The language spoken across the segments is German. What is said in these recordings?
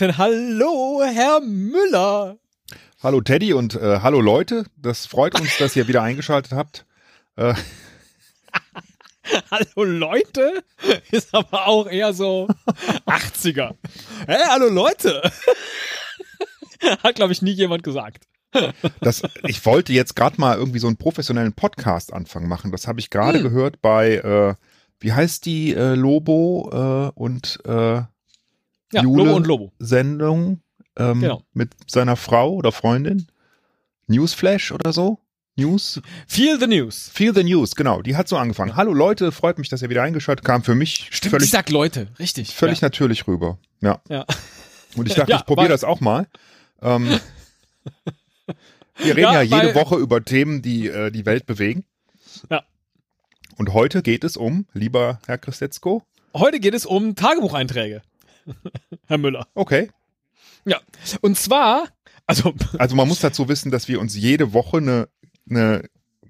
Schönen guten Hallo, Herr Müller. Hallo Teddy und äh, hallo Leute. Das freut uns, dass ihr wieder eingeschaltet habt. Äh, hallo Leute ist aber auch eher so 80er. Hey, hallo Leute. Hat, glaube ich, nie jemand gesagt. Das, ich wollte jetzt gerade mal irgendwie so einen professionellen Podcast-Anfang machen. Das habe ich gerade hm. gehört bei, äh, wie heißt die äh, Lobo äh, und äh, ja, Jule Lobo und Lobo. Sendung ähm, genau. mit seiner Frau oder Freundin. Newsflash oder so. News? Feel the News. Feel the News, genau. Die hat so angefangen. Hallo Leute, freut mich, dass ihr wieder eingeschaltet kam. Für mich Stimmt, völlig, ich sag Leute, richtig. Völlig ja. natürlich rüber. Ja. ja. Und ich dachte, ja, ich probiere das auch mal. Ähm, wir reden ja, jede Woche über Themen, die äh, die Welt bewegen. Ja. Und heute geht es um, lieber Herr Christetzko. Heute geht es um Tagebucheinträge. Herr Müller. Okay. Ja. Und zwar, also. Also man muss dazu wissen, dass wir uns jede Woche eine, eine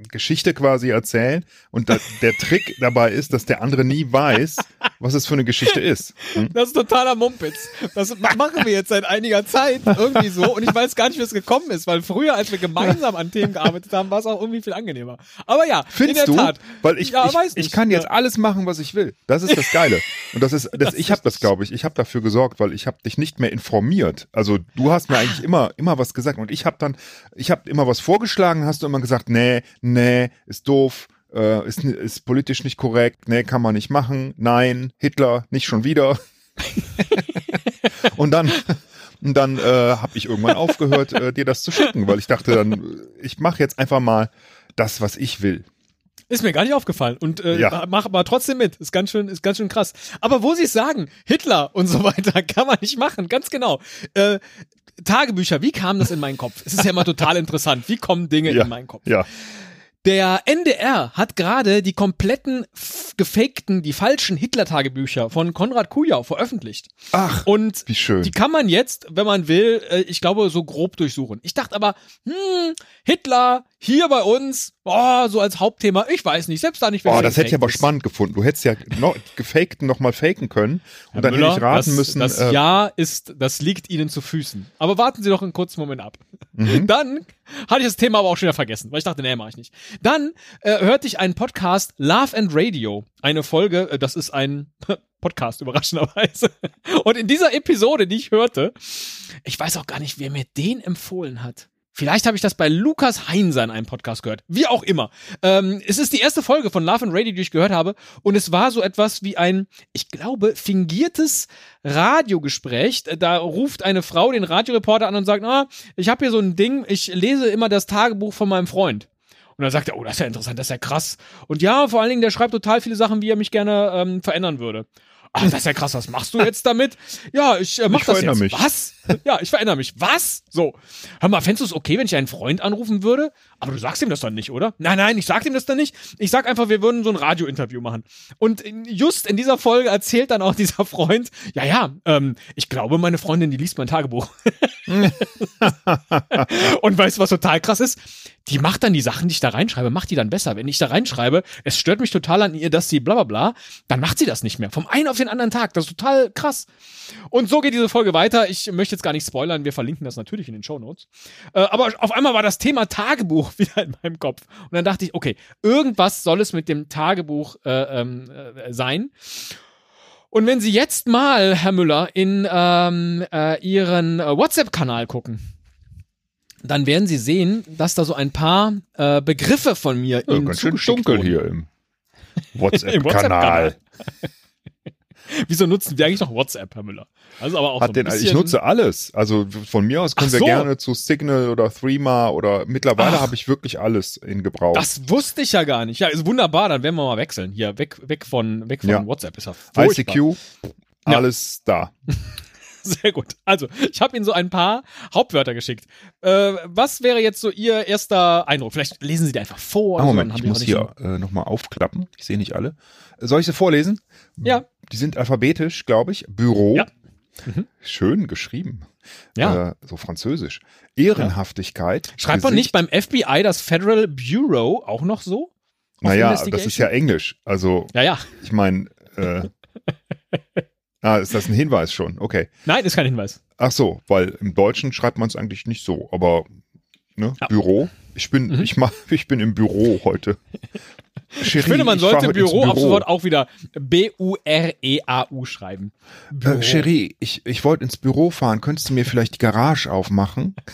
Geschichte quasi erzählen und da, der Trick dabei ist, dass der andere nie weiß, was es für eine Geschichte ist. Hm? Das ist totaler Mumpitz. Das machen wir jetzt seit einiger Zeit irgendwie so und ich weiß gar nicht, wie es gekommen ist, weil früher, als wir gemeinsam an Themen gearbeitet haben, war es auch irgendwie viel angenehmer. Aber ja, Findest in der du? Tat. Weil ich, ja, ich, ich, kann jetzt ja. alles machen, was ich will. Das ist das Geile. Und das ist, das, das ich habe das, glaube ich, ich habe dafür gesorgt, weil ich habe dich nicht mehr informiert. Also du hast mir eigentlich immer, immer was gesagt und ich habe dann, ich habe immer was vorgeschlagen, hast du immer gesagt, nee, nee, ist doof, äh, ist, ist politisch nicht korrekt, nee, kann man nicht machen, nein, Hitler, nicht schon wieder. und dann, und dann äh, habe ich irgendwann aufgehört, äh, dir das zu schicken, weil ich dachte dann, ich mache jetzt einfach mal das, was ich will. Ist mir gar nicht aufgefallen und äh, ja. mach aber trotzdem mit. Ist ganz schön, ist ganz schön krass. Aber wo sie es sagen, Hitler und so weiter, kann man nicht machen. Ganz genau. Äh, Tagebücher, wie kam das in meinen Kopf? Es ist ja immer total interessant. Wie kommen Dinge ja. in meinen Kopf? Ja. Der NDR hat gerade die kompletten gefakten, die falschen Hitler-Tagebücher von Konrad Kujau veröffentlicht. Ach, und wie schön. Die kann man jetzt, wenn man will, äh, ich glaube, so grob durchsuchen. Ich dachte aber, hm, Hitler hier bei uns, oh, so als Hauptthema, ich weiß nicht, selbst da nicht. Oh, das hätte ich aber ist. spannend gefunden. Du hättest ja noch gefakten noch mal faken können und Herr dann Müller, hätte ich raten das, müssen. Das äh, Ja ist, das liegt Ihnen zu Füßen. Aber warten Sie doch einen kurzen Moment ab. Mhm. Dann hatte ich das Thema aber auch schon wieder vergessen, weil ich dachte, nee, mach ich nicht. Dann äh, hörte ich einen Podcast Love and Radio, eine Folge, äh, das ist ein Podcast überraschenderweise. Und in dieser Episode, die ich hörte, ich weiß auch gar nicht, wer mir den empfohlen hat. Vielleicht habe ich das bei Lukas Heinser in einem Podcast gehört. Wie auch immer. Ähm, es ist die erste Folge von Love and Radio, die ich gehört habe. Und es war so etwas wie ein, ich glaube, fingiertes Radiogespräch. Da ruft eine Frau den Radioreporter an und sagt, ah, ich habe hier so ein Ding, ich lese immer das Tagebuch von meinem Freund. Und dann sagt er, oh, das ist ja interessant, das ist ja krass. Und ja, vor allen Dingen, der schreibt total viele Sachen, wie er mich gerne ähm, verändern würde. Ach, das ist ja krass, was machst du jetzt damit? Ja, ich äh, mach ich das jetzt. Mich. Was? Ja, ich verändere mich. Was? So. Hör mal, fändest du es okay, wenn ich einen Freund anrufen würde? Aber du sagst ihm das dann nicht, oder? Nein, nein, ich sag ihm das dann nicht. Ich sag einfach, wir würden so ein Radiointerview machen. Und just in dieser Folge erzählt dann auch dieser Freund, ja, ja, ähm, ich glaube, meine Freundin, die liest mein Tagebuch. Und weißt du, was total krass ist? Die macht dann die Sachen, die ich da reinschreibe, macht die dann besser. Wenn ich da reinschreibe, es stört mich total an ihr, dass sie bla bla bla, dann macht sie das nicht mehr. Vom einen auf den anderen Tag. Das ist total krass. Und so geht diese Folge weiter. Ich möchte jetzt gar nicht spoilern, wir verlinken das natürlich in den Show Notes. Äh, aber auf einmal war das Thema Tagebuch wieder in meinem Kopf. Und dann dachte ich, okay, irgendwas soll es mit dem Tagebuch äh, ähm, äh, sein. Und wenn Sie jetzt mal, Herr Müller, in ähm, äh, Ihren äh, WhatsApp-Kanal gucken, dann werden Sie sehen, dass da so ein paar äh, Begriffe von mir ja, Ihnen ganz schön dunkel wurden. hier im WhatsApp-Kanal. WhatsApp Wieso nutzen wir eigentlich noch WhatsApp, Herr Müller? Also aber auch Hat so den, ich nutze alles. Also von mir aus können so. wir gerne zu Signal oder Threema oder mittlerweile habe ich wirklich alles in Gebrauch. Das wusste ich ja gar nicht. Ja, ist wunderbar. Dann werden wir mal wechseln. Hier weg, weg von, weg von ja. WhatsApp ist ja ICQ, alles ja. da. Sehr gut. Also, ich habe Ihnen so ein paar Hauptwörter geschickt. Äh, was wäre jetzt so Ihr erster Eindruck? Vielleicht lesen Sie die einfach vor. Ah, Moment, ich muss hier äh, nochmal aufklappen. Ich sehe nicht alle. Soll ich sie vorlesen? Ja. Die sind alphabetisch, glaube ich. Büro. Ja. Mhm. Schön geschrieben. Ja. Äh, so französisch. Ehrenhaftigkeit. Ja. Schreibt man nicht beim FBI das Federal Bureau auch noch so? Naja, das ist ja Englisch. Also, ja, ja. ich meine, äh, Ah, ist das ein Hinweis schon? Okay. Nein, ist kein Hinweis. Ach so, weil im Deutschen schreibt man es eigentlich nicht so, aber ne, Ja. Büro. Ich bin, Mhm. ich mach, ich bin im Büro heute. Ich finde, man sollte ins Büro, ab sofort auch wieder B-U-R-E-A-U schreiben. Büro. Äh, Cherie, ich, ich wollte ins Büro fahren. Könntest du mir vielleicht die Garage aufmachen?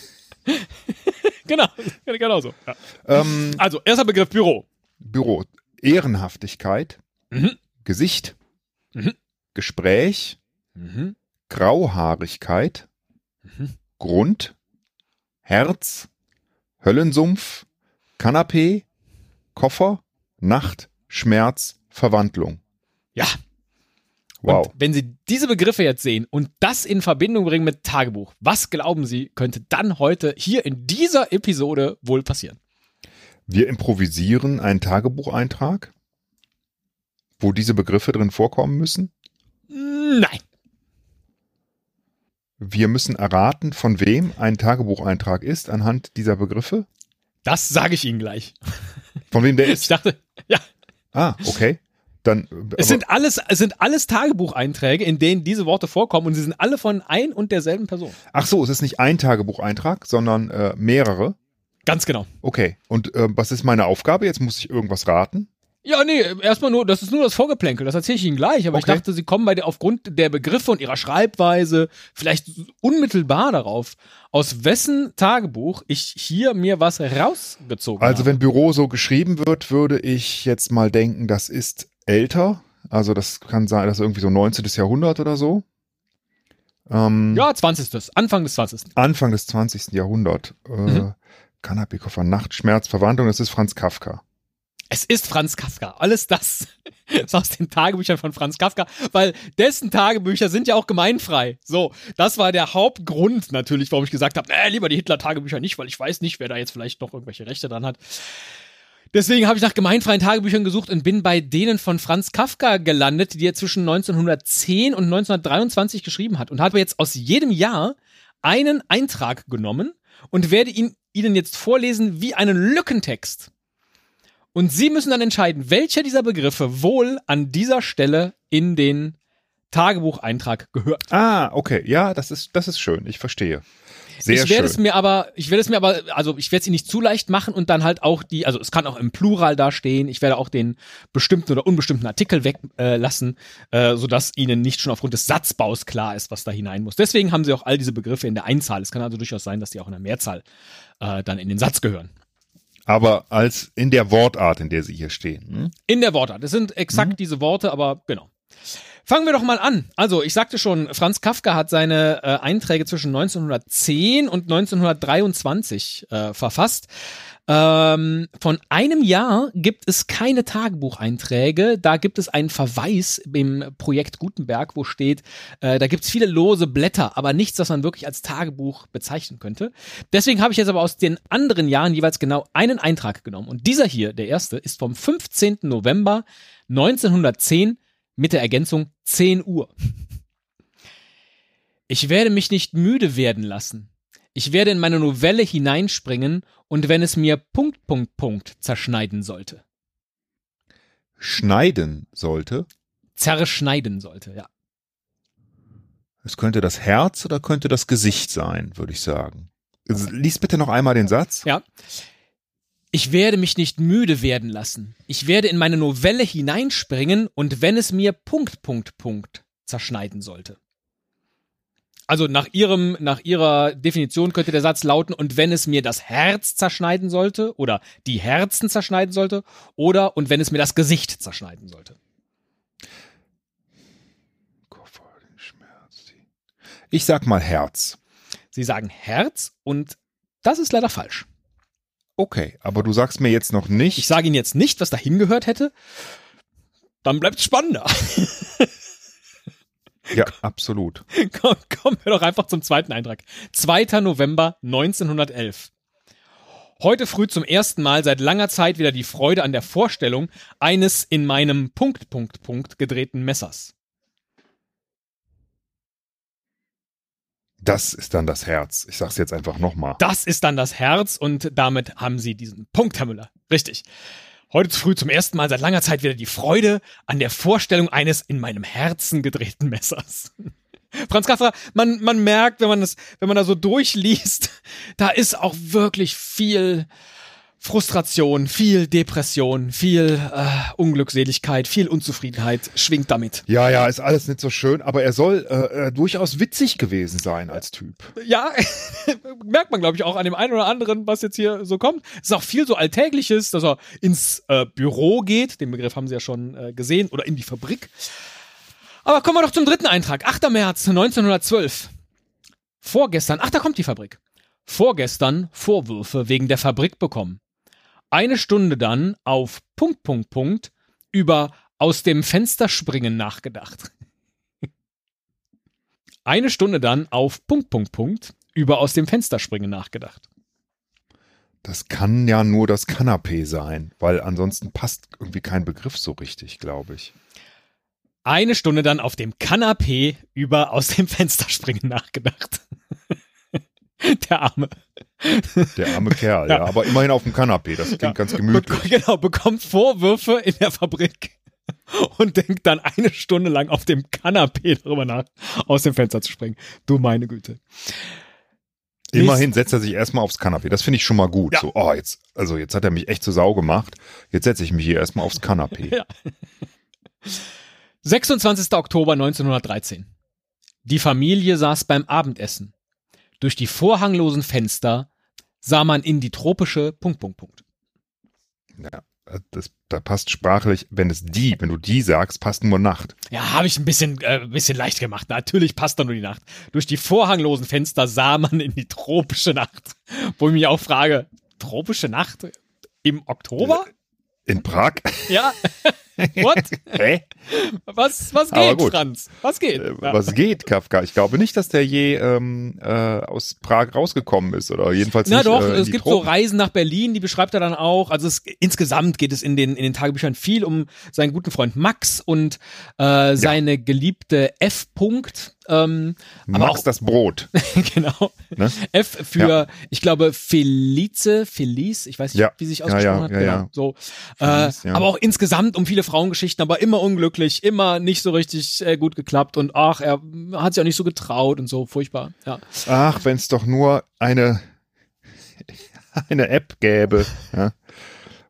Genau, genau so. Ja. Ähm, Also, erster Begriff Büro. Büro. Ehrenhaftigkeit, Mhm. Gesicht, Mhm. Gespräch, Mhm. Grauhaarigkeit, Mhm. Grund, Herz, Höllensumpf, Kanapee, Koffer, Nacht, Schmerz, Verwandlung. Ja. Wow. Und wenn Sie diese Begriffe jetzt sehen und das in Verbindung bringen mit Tagebuch, was glauben Sie, könnte dann heute hier in dieser Episode wohl passieren? Wir improvisieren einen Tagebucheintrag, wo diese Begriffe drin vorkommen müssen. Nein. Wir müssen erraten, von wem ein Tagebucheintrag ist anhand dieser Begriffe. Das sage ich Ihnen gleich. Von wem der Ich ist. dachte, ja, Ah, okay. Dann. äh, es sind alles, es sind alles Tagebucheinträge, in denen diese Worte vorkommen und sie sind alle von ein und derselben Person. ach so, es ist nicht ein Tagebucheintrag, sondern äh, mehrere. Ganz genau. Okay. Und äh, was ist meine Aufgabe? Jetzt muss ich irgendwas raten. Ja, nee, erstmal nur, das ist nur das Vorgeplänkel, das erzähle ich Ihnen gleich, aber ich Okay. dachte, Sie kommen bei der, aufgrund der Begriffe und Ihrer Schreibweise vielleicht unmittelbar darauf, aus wessen Tagebuch ich hier mir was rausgezogen Also habe. wenn Büro so geschrieben wird, würde ich jetzt mal denken, das ist älter. Also das kann sein, das ist irgendwie so 19. Jahrhundert oder so. Ähm, Ja, 20. Anfang des 20. Anfang des 20. Jahrhunderts. Äh, Mhm. Nachtschmerz, Verwandlung, das ist Franz Kafka. Es ist Franz Kafka. Alles das ist aus den Tagebüchern von Franz Kafka, weil dessen Tagebücher sind ja auch gemeinfrei. So, das war der Hauptgrund natürlich, warum ich gesagt habe, äh, lieber die Hitler-Tagebücher nicht, weil ich weiß nicht, wer da jetzt vielleicht noch irgendwelche Rechte dran hat. Deswegen habe ich nach gemeinfreien Tagebüchern gesucht und bin bei denen von Franz Kafka gelandet, die er zwischen 1910 und 1923 geschrieben hat und habe jetzt aus jedem Jahr einen Eintrag genommen und werde ihn Ihnen jetzt vorlesen wie einen Lückentext. Und Sie müssen dann entscheiden, welcher dieser Begriffe wohl an dieser Stelle in den Tagebucheintrag gehört. Ah, okay. Ja, das ist, das ist schön. Ich verstehe. Sehr ich werde es mir aber, ich werde es mir aber, also ich werde es Ihnen nicht zu leicht machen und dann halt auch die, also es kann auch im Plural da stehen. Ich werde auch den bestimmten oder unbestimmten Artikel weglassen, äh, äh, sodass Ihnen nicht schon aufgrund des Satzbaus klar ist, was da hinein muss. Deswegen haben Sie auch all diese Begriffe in der Einzahl. Es kann also durchaus sein, dass die auch in der Mehrzahl äh, dann in den Satz gehören. Aber als in der Wortart, in der sie hier stehen. Hm? In der Wortart. Es sind exakt diese Worte, aber genau. Fangen wir doch mal an. Also, ich sagte schon, Franz Kafka hat seine äh, Einträge zwischen 1910 und 1923 äh, verfasst. Ähm, von einem Jahr gibt es keine Tagebucheinträge. Da gibt es einen Verweis im Projekt Gutenberg, wo steht, äh, da gibt es viele lose Blätter, aber nichts, das man wirklich als Tagebuch bezeichnen könnte. Deswegen habe ich jetzt aber aus den anderen Jahren jeweils genau einen Eintrag genommen. Und dieser hier, der erste, ist vom 15. November 1910 mit der Ergänzung 10 Uhr. Ich werde mich nicht müde werden lassen. Ich werde in meine Novelle hineinspringen und wenn es mir Punkt, Punkt, Punkt zerschneiden sollte. Schneiden sollte. Zerschneiden sollte, ja. Es könnte das Herz oder könnte das Gesicht sein, würde ich sagen. Lies bitte noch einmal den Satz. Ja. Ich werde mich nicht müde werden lassen. Ich werde in meine Novelle hineinspringen und wenn es mir Punkt, Punkt, Punkt zerschneiden sollte. Also nach ihrem, nach ihrer Definition könnte der Satz lauten, und wenn es mir das Herz zerschneiden sollte, oder die Herzen zerschneiden sollte, oder und wenn es mir das Gesicht zerschneiden sollte. Ich sag mal Herz. Sie sagen Herz und das ist leider falsch. Okay, aber du sagst mir jetzt noch nicht. Ich sage Ihnen jetzt nicht, was dahin gehört hätte. Dann bleibt es spannender. ja, absolut. Komm, kommen wir doch einfach zum zweiten Eintrag. 2. November 1911. Heute früh zum ersten Mal seit langer Zeit wieder die Freude an der Vorstellung eines in meinem Punkt, Punkt, Punkt gedrehten Messers. Das ist dann das Herz. Ich sag's jetzt einfach nochmal. Das ist dann das Herz und damit haben Sie diesen Punkt, Herr Müller. Richtig. Heute früh zum ersten Mal seit langer Zeit wieder die Freude an der Vorstellung eines in meinem Herzen gedrehten Messers. Franz Kafka, man, man merkt, wenn man das, wenn man da so durchliest, da ist auch wirklich viel Frustration, viel Depression, viel äh, Unglückseligkeit, viel Unzufriedenheit schwingt damit. Ja, ja, ist alles nicht so schön, aber er soll äh, äh, durchaus witzig gewesen sein als Typ. Ja, merkt man, glaube ich, auch an dem einen oder anderen, was jetzt hier so kommt. Es ist auch viel so Alltägliches, dass er ins äh, Büro geht, den Begriff haben Sie ja schon äh, gesehen, oder in die Fabrik. Aber kommen wir doch zum dritten Eintrag. 8. März 1912. Vorgestern, ach, da kommt die Fabrik. Vorgestern Vorwürfe wegen der Fabrik bekommen eine Stunde dann auf Punkt, Punkt, Punkt über aus dem Fenster springen nachgedacht. eine Stunde dann auf Punkt, Punkt, Punkt über aus dem Fenster springen nachgedacht. Das kann ja nur das Kanapee sein, weil ansonsten passt irgendwie kein Begriff so richtig, glaube ich. Eine Stunde dann auf dem Kanapee über aus dem Fenster springen nachgedacht. Der Arme. Der arme Kerl, ja. ja. Aber immerhin auf dem Kanapee, das klingt ja. ganz gemütlich. Be genau, bekommt Vorwürfe in der Fabrik und denkt dann eine Stunde lang auf dem Kanapee darüber nach, aus dem Fenster zu springen. Du meine Güte. Immerhin setzt er sich erstmal aufs Kanapee. Das finde ich schon mal gut. Ja. So, oh, jetzt, also jetzt hat er mich echt zur Sau gemacht. Jetzt setze ich mich hier erstmal aufs Kanapee. Ja. 26. Oktober 1913. Die Familie saß beim Abendessen. Durch die vorhanglosen Fenster sah man in die tropische Punkt, Punkt, Punkt. Ja, das, da passt sprachlich, wenn es die, wenn du die sagst, passt nur Nacht. Ja, habe ich ein bisschen, äh, bisschen leicht gemacht. Natürlich passt da nur die Nacht. Durch die vorhanglosen Fenster sah man in die tropische Nacht. Wo ich mich auch frage, tropische Nacht im Oktober? In Prag? Ja. What? Hä? Was, was geht, Franz? Was geht? Äh, was geht, Kafka? Ich glaube nicht, dass der je ähm, äh, aus Prag rausgekommen ist oder jedenfalls Na nicht. Na doch, äh, es gibt Tropen. so Reisen nach Berlin, die beschreibt er dann auch. Also es, insgesamt geht es in den, in den Tagebüchern viel um seinen guten Freund Max und äh, seine ja. geliebte F. -Punkt, ähm, Max aber auch, das Brot. genau. Ne? F für, ja. ich glaube, Felice, Felice, ich weiß nicht, ja. wie sich ausgesprochen hat. Genau. So. Felice, äh, aber auch insgesamt um viele Frauengeschichten, aber immer unglücklich, immer nicht so richtig äh, gut geklappt und ach, er hat sich auch nicht so getraut und so, furchtbar. Ja. Ach, wenn es doch nur eine, eine App gäbe, ja,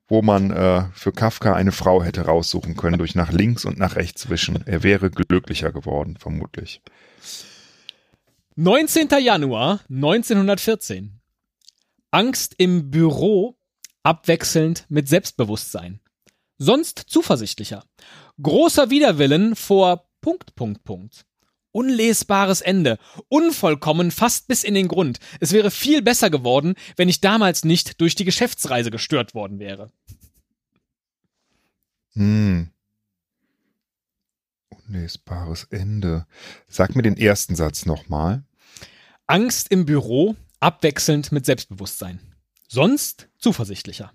wo man äh, für Kafka eine Frau hätte raussuchen können durch nach links und nach rechts wischen. Er wäre glücklicher geworden, vermutlich. 19. Januar 1914. Angst im Büro abwechselnd mit Selbstbewusstsein sonst zuversichtlicher. Großer Widerwillen vor Punkt, Punkt, Punkt. Unlesbares Ende. Unvollkommen, fast bis in den Grund. Es wäre viel besser geworden, wenn ich damals nicht durch die Geschäftsreise gestört worden wäre. Hm. Unlesbares Ende. Sag mir den ersten Satz nochmal. Angst im Büro, abwechselnd mit Selbstbewusstsein. Sonst zuversichtlicher.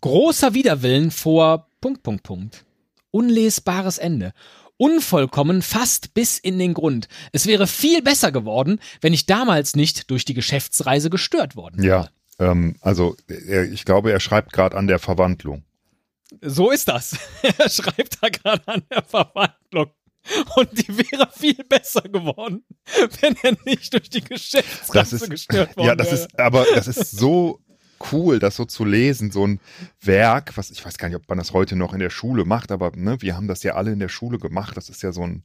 Großer Widerwillen vor Punkt, Punkt, Punkt. Unlesbares Ende. Unvollkommen fast bis in den Grund. Es wäre viel besser geworden, wenn ich damals nicht durch die Geschäftsreise gestört worden wäre. Ja, ähm, also ich glaube, er schreibt gerade an der Verwandlung. So ist das. er schreibt da gerade an der Verwandlung. Und die wäre viel besser geworden, wenn er nicht durch die Geschäftsreise ist, gestört worden wäre. Ja, das wäre. ist, aber das ist so cool, das so zu lesen, so ein Werk, was ich weiß gar nicht, ob man das heute noch in der Schule macht, aber ne, wir haben das ja alle in der Schule gemacht. Das ist ja so ein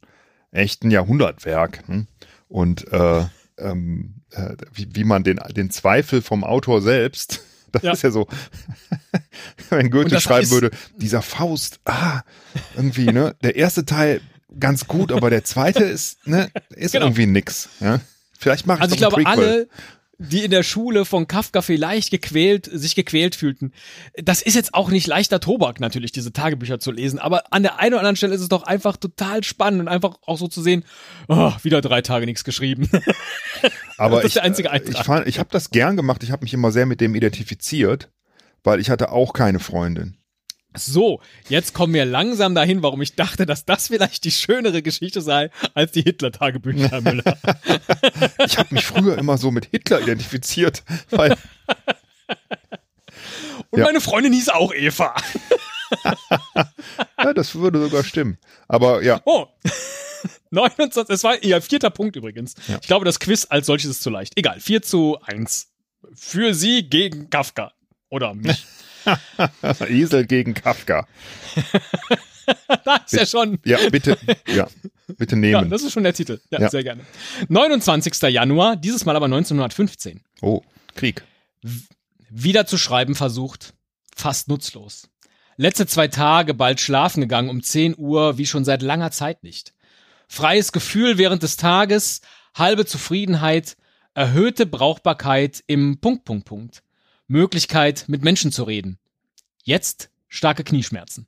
echten Jahrhundertwerk. Hm? Und äh, ähm, äh, wie, wie man den, den Zweifel vom Autor selbst, das ja. ist ja so, wenn Goethe schreiben würde, dieser Faust, ah, irgendwie, ne, der erste Teil ganz gut, aber der zweite ist, ne, ist genau. irgendwie nix. Ja? Vielleicht mache ich Also ich glaube, alle, die in der Schule von Kafka vielleicht gequält, sich gequält fühlten. Das ist jetzt auch nicht leichter Tobak natürlich, diese Tagebücher zu lesen, aber an der einen oder anderen Stelle ist es doch einfach total spannend und einfach auch so zu sehen, oh, wieder drei Tage nichts geschrieben. Aber das ist der einzige Eintrag. ich, fand, ich habe das gern gemacht, ich habe mich immer sehr mit dem identifiziert, weil ich hatte auch keine Freundin. So, jetzt kommen wir langsam dahin, warum ich dachte, dass das vielleicht die schönere Geschichte sei als die Hitler-Tagebücher, Herr Müller. ich habe mich früher immer so mit Hitler identifiziert, weil. Und ja. meine Freundin hieß auch Eva. ja, das würde sogar stimmen. Aber ja. Oh. 29, es war ihr vierter Punkt übrigens. Ja. Ich glaube, das Quiz als solches ist zu leicht. Egal, 4 zu 1. Für sie gegen Kafka. Oder mich. Esel gegen Kafka. da ist ja schon. Ja, bitte, ja, bitte nehmen. Ja, das ist schon der Titel. Ja, ja, sehr gerne. 29. Januar, dieses Mal aber 1915. Oh, Krieg. wieder zu schreiben versucht, fast nutzlos. Letzte zwei Tage bald schlafen gegangen um 10 Uhr, wie schon seit langer Zeit nicht. Freies Gefühl während des Tages, halbe Zufriedenheit, erhöhte Brauchbarkeit im Punkt, Punkt, Punkt. Möglichkeit, mit Menschen zu reden. Jetzt starke Knieschmerzen.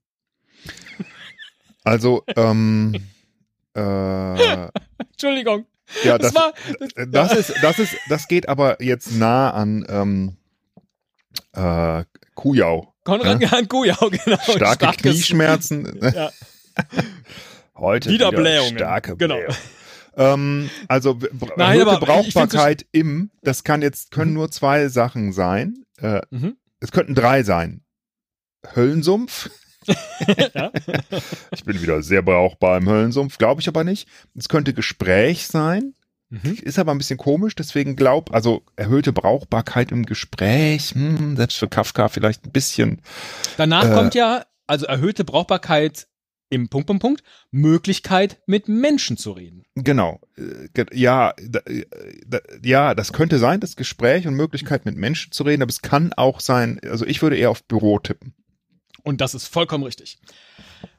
Also, ähm, äh, Entschuldigung. Ja, das, das, war, das, das ist, das ist, das geht aber jetzt nah an ähm, äh, Kujau. Konrad ja? Kujau, genau. Starke Starkes, Knieschmerzen. Ja. Heute wieder, wieder Blähungen. Starke genau. Ähm, also Nein, Brauchbarkeit im, das kann jetzt können mhm. nur zwei Sachen sein. Äh, mhm. Es könnten drei sein. Höllensumpf. ja. Ich bin wieder sehr brauchbar im Höllensumpf, glaube ich aber nicht. Es könnte Gespräch sein. Mhm. Ist aber ein bisschen komisch, deswegen glaub, also erhöhte Brauchbarkeit im Gespräch, hm, selbst für Kafka vielleicht ein bisschen. Danach äh, kommt ja, also erhöhte Brauchbarkeit im Punkt, Punkt, Punkt, Möglichkeit mit Menschen zu reden. Genau. Äh, ja, äh, ja, das könnte sein, das Gespräch und Möglichkeit mit Menschen zu reden, aber es kann auch sein, also ich würde eher auf Büro tippen. Und das ist vollkommen richtig.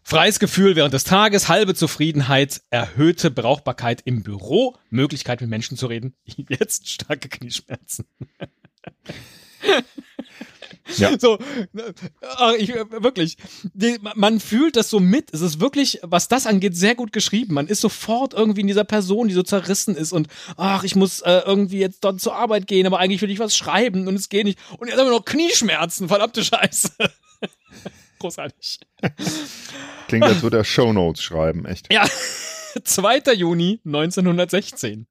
Freies Gefühl während des Tages, halbe Zufriedenheit, erhöhte Brauchbarkeit im Büro, Möglichkeit mit Menschen zu reden, jetzt starke Knieschmerzen. Ja. So, ach, ich, wirklich, die, man fühlt das so mit. Es ist wirklich, was das angeht, sehr gut geschrieben. Man ist sofort irgendwie in dieser Person, die so zerrissen ist und ach, ich muss äh, irgendwie jetzt dort zur Arbeit gehen, aber eigentlich will ich was schreiben und es geht nicht. Und jetzt haben wir noch Knieschmerzen, verdammte Scheiße. Großartig. Klingt, als würde er Shownotes schreiben, echt. Ja. 2. Juni 1916.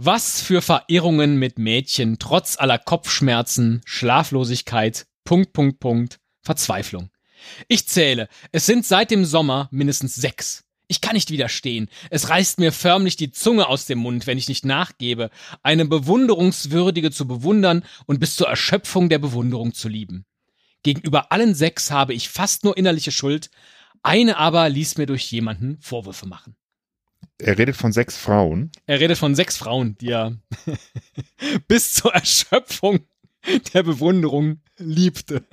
Was für Verirrungen mit Mädchen trotz aller Kopfschmerzen, Schlaflosigkeit, Punkt, Punkt, Punkt, Verzweiflung. Ich zähle, es sind seit dem Sommer mindestens sechs. Ich kann nicht widerstehen. Es reißt mir förmlich die Zunge aus dem Mund, wenn ich nicht nachgebe, eine bewunderungswürdige zu bewundern und bis zur Erschöpfung der Bewunderung zu lieben. Gegenüber allen sechs habe ich fast nur innerliche Schuld, eine aber ließ mir durch jemanden Vorwürfe machen. Er redet von sechs Frauen. Er redet von sechs Frauen, die er bis zur Erschöpfung der Bewunderung liebte.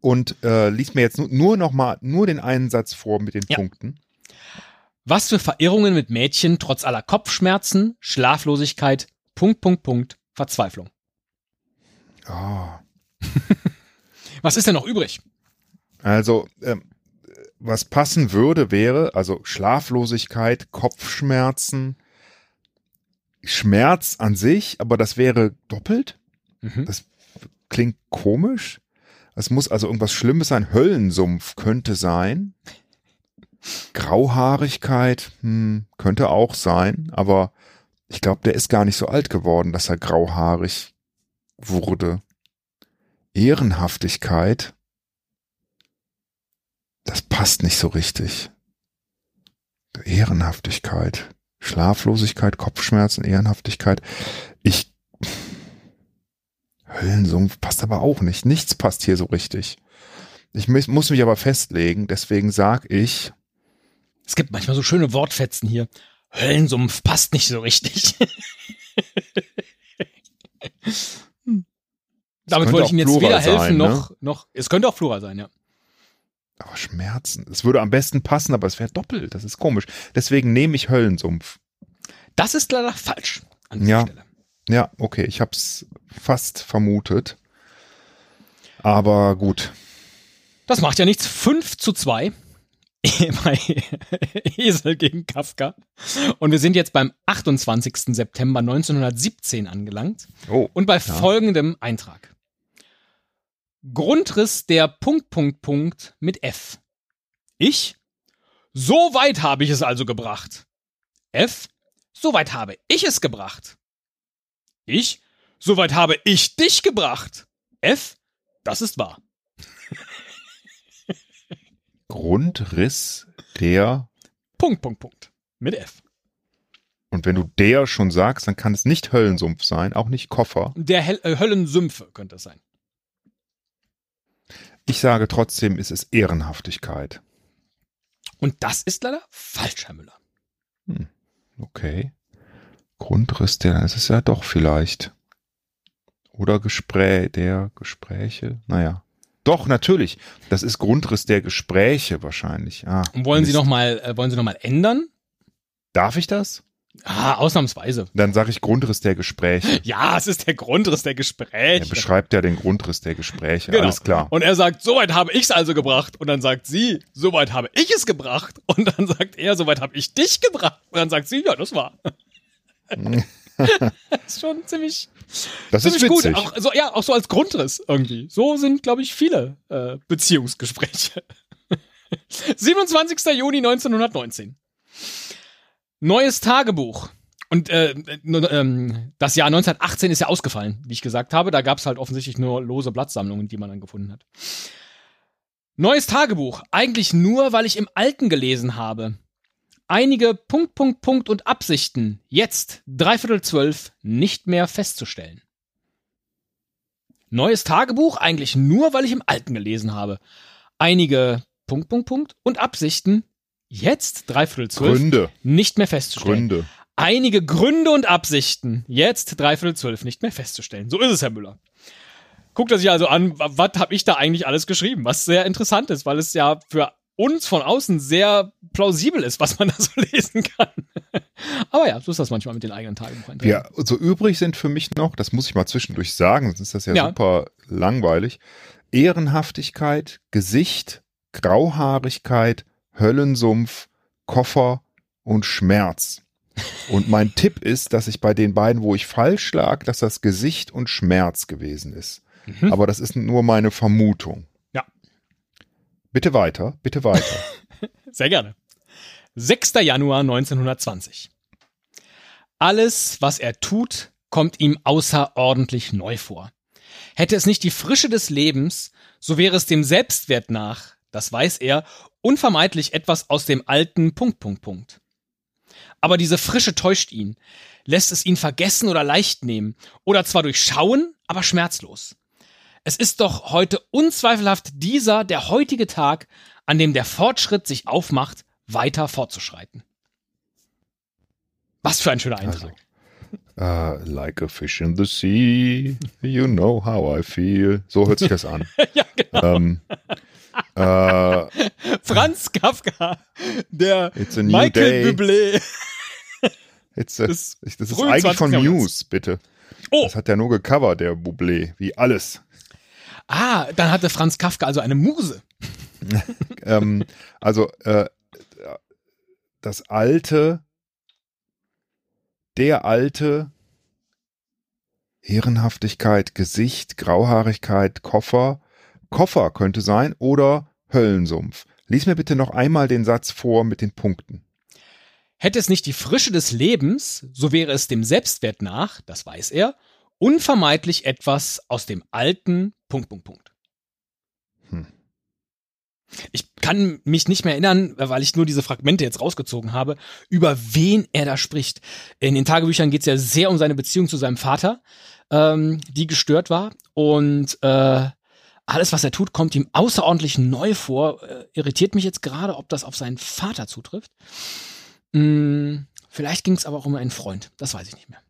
Und äh, liest mir jetzt nur, nur noch mal nur den einen Satz vor mit den ja. Punkten. Was für Verirrungen mit Mädchen trotz aller Kopfschmerzen, Schlaflosigkeit, Punkt, Punkt, Punkt, Verzweiflung. Oh. Was ist denn noch übrig? Also, ähm, was passen würde, wäre also Schlaflosigkeit, Kopfschmerzen, Schmerz an sich, aber das wäre doppelt. Mhm. Das klingt komisch. Es muss also irgendwas Schlimmes sein. Höllensumpf könnte sein. Grauhaarigkeit hm, könnte auch sein, aber ich glaube, der ist gar nicht so alt geworden, dass er grauhaarig wurde. Ehrenhaftigkeit, das passt nicht so richtig. Ehrenhaftigkeit, Schlaflosigkeit, Kopfschmerzen, Ehrenhaftigkeit. Ich. Höllensumpf passt aber auch nicht. Nichts passt hier so richtig. Ich muss mich aber festlegen, deswegen sag ich. Es gibt manchmal so schöne Wortfetzen hier. Höllensumpf passt nicht so richtig. Damit wollte ich ihm jetzt weder helfen sein, noch, ne? noch. Es könnte auch Plural sein, ja. Aber Schmerzen. Es würde am besten passen, aber es wäre doppelt. Das ist komisch. Deswegen nehme ich Höllensumpf. Das ist leider falsch. ja. Stelle. Ja, okay. Ich habe es fast vermutet. Aber gut. Das macht ja nichts. 5 zu 2 bei Esel gegen Kafka. Und wir sind jetzt beim 28. September 1917 angelangt. Oh, und bei ja. folgendem Eintrag. Grundriss der Punkt, Punkt, Punkt mit F. Ich? So weit habe ich es also gebracht. F? So weit habe ich es gebracht. Ich? So weit habe ich dich gebracht. F? Das ist wahr. Grundriss der. Punkt, Punkt, Punkt. Mit F. Und wenn du der schon sagst, dann kann es nicht Höllensumpf sein, auch nicht Koffer. Der Hel äh, Höllensümpfe könnte es sein. Ich sage trotzdem, es ist Ehrenhaftigkeit. Und das ist leider falsch, Herr Müller. Hm. Okay. Grundriss der, es ist ja doch vielleicht. Oder Gespräch, der Gespräche, naja. Doch, natürlich. Das ist Grundriss der Gespräche wahrscheinlich. Ah, Und wollen Sie Mist. noch mal, äh, wollen Sie noch mal ändern? Darf ich das? Ah, ausnahmsweise. Dann sage ich Grundriss der Gespräche. Ja, es ist der Grundriss der Er Gespräche. beschreibt ja den Grundriss der Gespräche. Genau. Alles klar. Und er sagt, soweit habe ich es also gebracht. Und dann sagt sie, soweit habe ich es gebracht. Und dann sagt er, soweit habe ich dich gebracht. Und dann sagt sie, ja, das war. das ist schon ziemlich, Das ist ziemlich gut. witzig. Auch, so, ja, auch so als Grundriss irgendwie. So sind, glaube ich, viele äh, Beziehungsgespräche. 27. Juni 1919. Neues Tagebuch. Und äh, äh, ähm, das Jahr 1918 ist ja ausgefallen, wie ich gesagt habe. Da gab es halt offensichtlich nur lose Blattsammlungen, die man dann gefunden hat. Neues Tagebuch. Eigentlich nur, weil ich im Alten gelesen habe. Einige Punkt, Punkt, Punkt und Absichten jetzt, dreiviertel zwölf, nicht mehr festzustellen. Neues Tagebuch eigentlich nur, weil ich im Alten gelesen habe. Einige Punkt, Punkt, Punkt und Absichten jetzt, dreiviertel zwölf, Gründe. nicht mehr festzustellen. Gründe. Einige Gründe und Absichten jetzt, dreiviertel zwölf, nicht mehr festzustellen. So ist es, Herr Müller. Guckt er sich also an, wa- was habe ich da eigentlich alles geschrieben? Was sehr interessant ist, weil es ja für uns von außen sehr plausibel ist, was man da so lesen kann. Aber ja, so ist das manchmal mit den eigenen Tagebucheinträgen. Ja, so übrig sind für mich noch, das muss ich mal zwischendurch sagen, sonst ist das ja, Ja. super langweilig. Ehrenhaftigkeit, Gesicht, Grauhaarigkeit, Höllensumpf, Koffer und Schmerz. Und mein Tipp ist, dass ich bei den beiden, wo ich falsch lag, dass das Gesicht und Schmerz gewesen ist. Mhm. Aber das ist nur meine Vermutung. Ja. Bitte weiter, bitte weiter. Sehr gerne. 6. Januar 1920. Alles, was er tut, kommt ihm außerordentlich neu vor. Hätte es nicht die Frische des Lebens, so wäre es dem Selbstwert nach, das weiß er, unvermeidlich etwas aus dem alten Punkt, Punkt, Punkt. Aber diese Frische täuscht ihn, lässt es ihn vergessen oder leicht nehmen, oder zwar durchschauen, aber schmerzlos. Es ist doch heute unzweifelhaft dieser, der heutige Tag, an dem der Fortschritt sich aufmacht, weiter fortzuschreiten. Was für ein schöner Eintrag. Uh, like a fish in the sea, you know how I feel. So hört sich das an. ja, genau. ähm, äh, Franz Kafka, der Michael day. Bublé. It's a, Das ich, das ist eigentlich von 20. Jahrhunderts. Muse, bitte. Oh, Das hat der nur gecovert, der Bublé, wie alles. ah, dann hatte Franz Kafka also eine Muse. ähm, also äh, das alte, der alte, Ehrenhaftigkeit, Gesicht, Grauhaarigkeit, Koffer. Koffer könnte sein oder Höllensumpf. Lies mir bitte noch einmal den Satz vor mit den Punkten. Hätte es nicht die Frische des Lebens, so wäre es dem Selbstwert nach, das weiß er, unvermeidlich etwas aus dem alten Punkt, Punkt, Punkt. Ich kann mich nicht mehr erinnern, weil ich nur diese Fragmente jetzt rausgezogen habe, über wen er da spricht. In den Tagebüchern geht es ja sehr um seine Beziehung zu seinem Vater, ähm, die gestört war. Und äh, alles, was er tut, kommt ihm außerordentlich neu vor. Äh, irritiert mich jetzt gerade, ob das auf seinen Vater zutrifft. Hm, vielleicht ging es aber auch um einen Freund. Das weiß ich nicht mehr.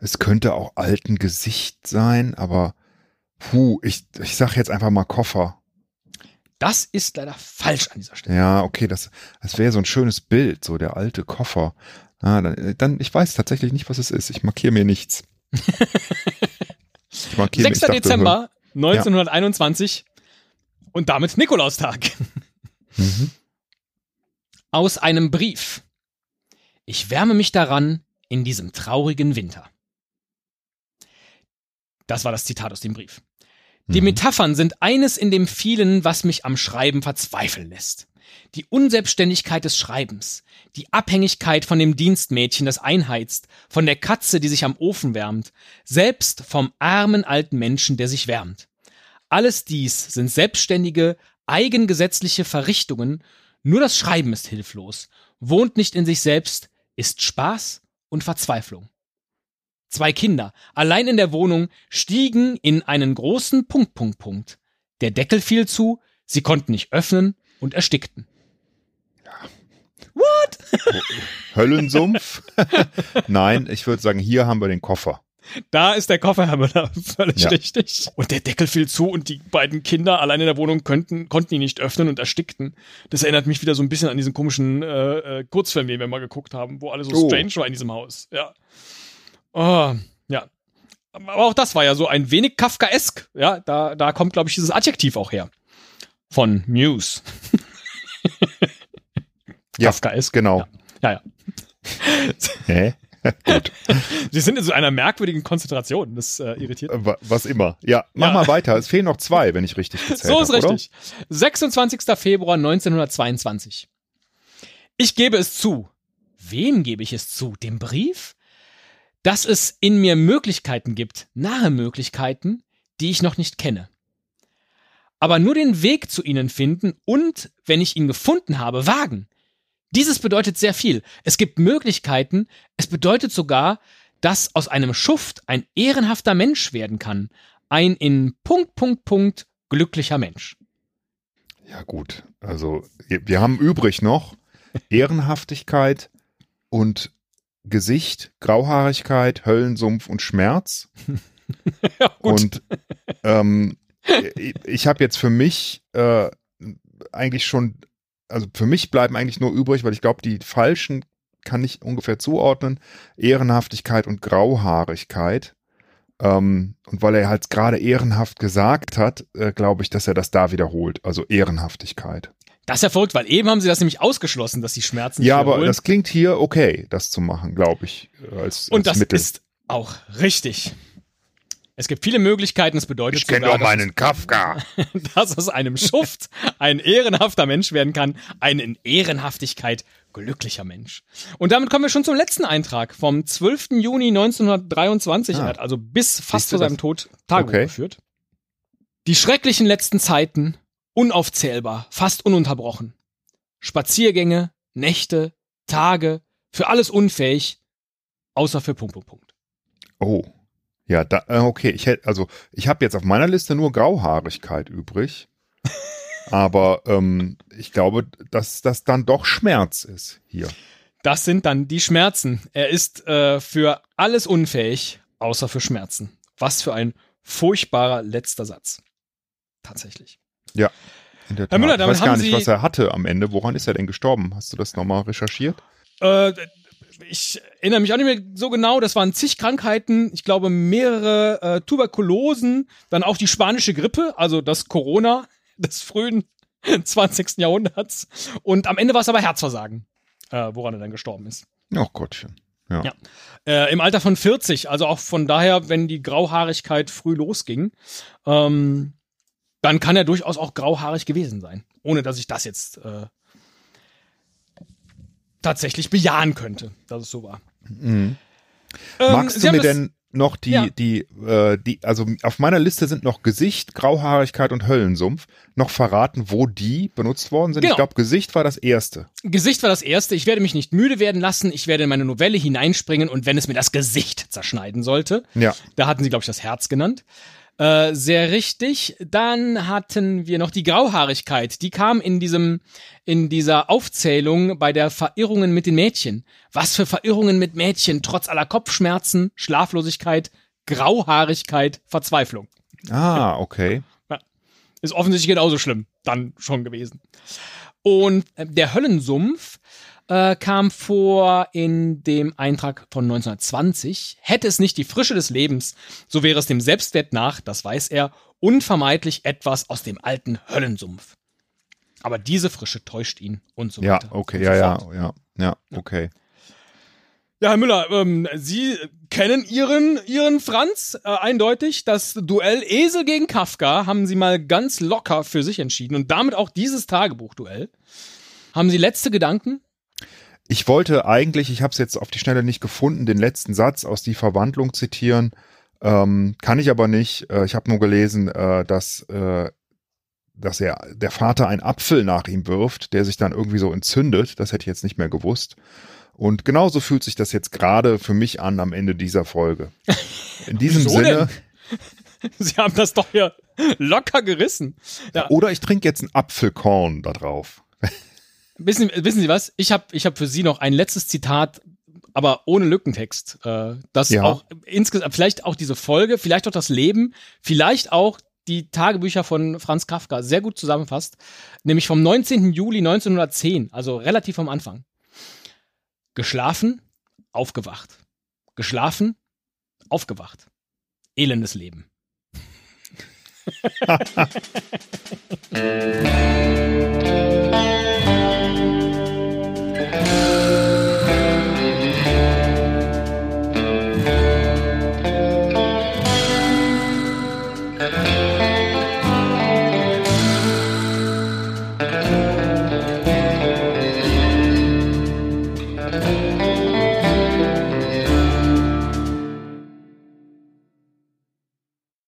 Es könnte auch alten Gesicht sein, aber puh, ich, ich sag jetzt einfach mal Koffer. Das ist leider falsch an dieser Stelle. Ja, okay, das, das wäre so ein schönes Bild, so der alte Koffer. Ah, dann, dann, ich weiß tatsächlich nicht, was es ist. Ich markiere mir nichts. Ich markiere 6. ich dachte, Dezember 1921 und damit Nikolaustag. Mhm. Aus einem Brief. Ich wärme mich daran in diesem traurigen Winter. Das war das Zitat aus dem Brief. Die Mhm. Metaphern sind eines in dem vielen, was mich am Schreiben verzweifeln lässt. Die Unselbstständigkeit des Schreibens, die Abhängigkeit von dem Dienstmädchen, das einheizt, von der Katze, die sich am Ofen wärmt, selbst vom armen alten Menschen, der sich wärmt. Alles dies sind selbstständige, eigengesetzliche Verrichtungen, nur das Schreiben ist hilflos, wohnt nicht in sich selbst, ist Spaß und Verzweiflung. Zwei Kinder, allein in der Wohnung, stiegen in einen großen Punkt, Punkt, Punkt. Der Deckel fiel zu, sie konnten nicht öffnen und erstickten. What? Höllensumpf? Nein, ich würde sagen, hier haben wir den Koffer. Da ist der Koffer, Herr Müller, völlig ja. richtig. Und der Deckel fiel zu und die beiden Kinder allein in der Wohnung könnten, konnten ihn nicht öffnen und erstickten. Das erinnert mich wieder so ein bisschen an diesen komischen äh, äh Kurzfilm, den wir mal geguckt haben, wo alles so oh. strange war in diesem Haus. Ja. Oh, ja. Aber auch das war ja so ein wenig Kafkaesk. Ja, da, da kommt, glaube ich, dieses Adjektiv auch her. Von Muse. ja, Kafkaesk. Genau. Ja, ja. ja. Hä? Gut. Sie sind in so einer merkwürdigen Konzentration. Das äh, irritiert. Mich. Was immer. Ja, mach ja. mal weiter. Es fehlen noch zwei, wenn ich richtig gezählt habe. So ist hab, richtig. Oder? 26. Februar 1922. Ich gebe es zu. Wem gebe ich es zu? Dem Brief? Dass es in mir Möglichkeiten gibt, nahe Möglichkeiten, die ich noch nicht kenne. Aber nur den Weg zu ihnen finden und, wenn ich ihn gefunden habe, wagen. Dieses bedeutet sehr viel. Es gibt Möglichkeiten. Es bedeutet sogar, dass aus einem Schuft ein ehrenhafter Mensch werden kann. Ein in Punkt, Punkt, Punkt glücklicher Mensch. Ja, gut. Also, wir haben übrig noch Ehrenhaftigkeit und Gesicht, Grauhaarigkeit, Höllensumpf und Schmerz. ja, und ähm, ich habe jetzt für mich äh, eigentlich schon also für mich bleiben eigentlich nur übrig, weil ich glaube, die falschen kann ich ungefähr zuordnen, Ehrenhaftigkeit und Grauhaarigkeit. Ähm, und weil er halt gerade ehrenhaft gesagt hat, äh, glaube ich, dass er das da wiederholt. Also Ehrenhaftigkeit. Das ist ja verrückt, weil eben haben sie das nämlich ausgeschlossen, dass die Schmerzen. Ja, aber das klingt hier okay, das zu machen, glaube ich. Als, und als das Mittel. ist auch richtig. Es gibt viele Möglichkeiten, es bedeutet Ich kenne doch meinen Kafka. dass aus einem Schuft ein ehrenhafter Mensch werden kann, ein in Ehrenhaftigkeit glücklicher Mensch. Und damit kommen wir schon zum letzten Eintrag vom 12. Juni 1923. Ah. Er hat also bis fast zu seinem Tod Tagebuch okay. geführt. Die schrecklichen letzten Zeiten, unaufzählbar, fast ununterbrochen. Spaziergänge, Nächte, Tage, für alles unfähig, außer für Punkt, Punkt, Punkt. Oh. Ja, da, äh, okay, ich hätte, also ich habe jetzt auf meiner Liste nur Grauhaarigkeit übrig. aber ähm, ich glaube, dass das dann doch Schmerz ist hier. Das sind dann die Schmerzen. Er ist äh, für alles unfähig, außer für Schmerzen. Was für ein furchtbarer letzter Satz. Tatsächlich. Ja. Herr Müller, damit ich weiß gar nicht, Sie was er hatte am Ende. Woran ist er denn gestorben? Hast du das nochmal recherchiert? Äh, ich erinnere mich auch nicht mehr so genau, das waren zig Krankheiten, ich glaube mehrere äh, Tuberkulosen, dann auch die spanische Grippe, also das Corona des frühen 20. Jahrhunderts. Und am Ende war es aber Herzversagen, äh, woran er dann gestorben ist. Ach Gottchen. Ja. ja. Äh, Im Alter von 40, also auch von daher, wenn die Grauhaarigkeit früh losging, ähm, dann kann er durchaus auch grauhaarig gewesen sein. Ohne dass ich das jetzt äh, tatsächlich bejahen könnte, dass es so war. Mhm. Ähm, Magst du mir denn noch die, ja. die, äh, die, also auf meiner Liste sind noch Gesicht, Grauhaarigkeit und Höllensumpf noch verraten, wo die benutzt worden sind. Genau. Ich glaube, Gesicht war das erste. Gesicht war das erste. Ich werde mich nicht müde werden lassen. Ich werde in meine Novelle hineinspringen und wenn es mir das Gesicht zerschneiden sollte, ja. da hatten sie, glaube ich, das Herz genannt. Äh, sehr richtig. Dann hatten wir noch die Grauhaarigkeit. Die kam in diesem, in dieser Aufzählung bei der Verirrungen mit den Mädchen. Was für Verirrungen mit Mädchen, trotz aller Kopfschmerzen, Schlaflosigkeit, Grauhaarigkeit, Verzweiflung. Ah, okay. Ist offensichtlich genauso schlimm dann schon gewesen. Und äh, der Höllensumpf äh, kam vor in dem Eintrag von 1920. Hätte es nicht die Frische des Lebens, so wäre es dem Selbstwert nach, das weiß er, unvermeidlich etwas aus dem alten Höllensumpf. Aber diese Frische täuscht ihn und so ja, weiter. Okay, ja, ja, ja, ja, okay. Ja, Herr Müller, ähm, Sie kennen Ihren, Ihren Franz äh, eindeutig. Das Duell Esel gegen Kafka haben Sie mal ganz locker für sich entschieden und damit auch dieses Tagebuchduell. Haben Sie letzte Gedanken? Ich wollte eigentlich, ich habe es jetzt auf die Schnelle nicht gefunden, den letzten Satz aus die Verwandlung zitieren. Ähm, kann ich aber nicht. Äh, ich habe nur gelesen, äh, dass äh, dass er der Vater einen Apfel nach ihm wirft, der sich dann irgendwie so entzündet. Das hätte ich jetzt nicht mehr gewusst. Und genauso fühlt sich das jetzt gerade für mich an am Ende dieser Folge. In diesem Wieso Sinne. denn? Sie haben das doch ja locker gerissen. Ja. Oder ich trinke jetzt ein Apfelkorn da drauf. Wissen, wissen Sie was? Ich habe ich hab für Sie noch ein letztes Zitat, aber ohne Lückentext. Äh, das Ja. auch insgesamt, vielleicht auch diese Folge, vielleicht auch das Leben, vielleicht auch die Tagebücher von Franz Kafka sehr gut zusammenfasst. Nämlich vom 19. Juli 1910, also relativ am Anfang. Geschlafen, aufgewacht. Geschlafen, aufgewacht. Elendes Leben.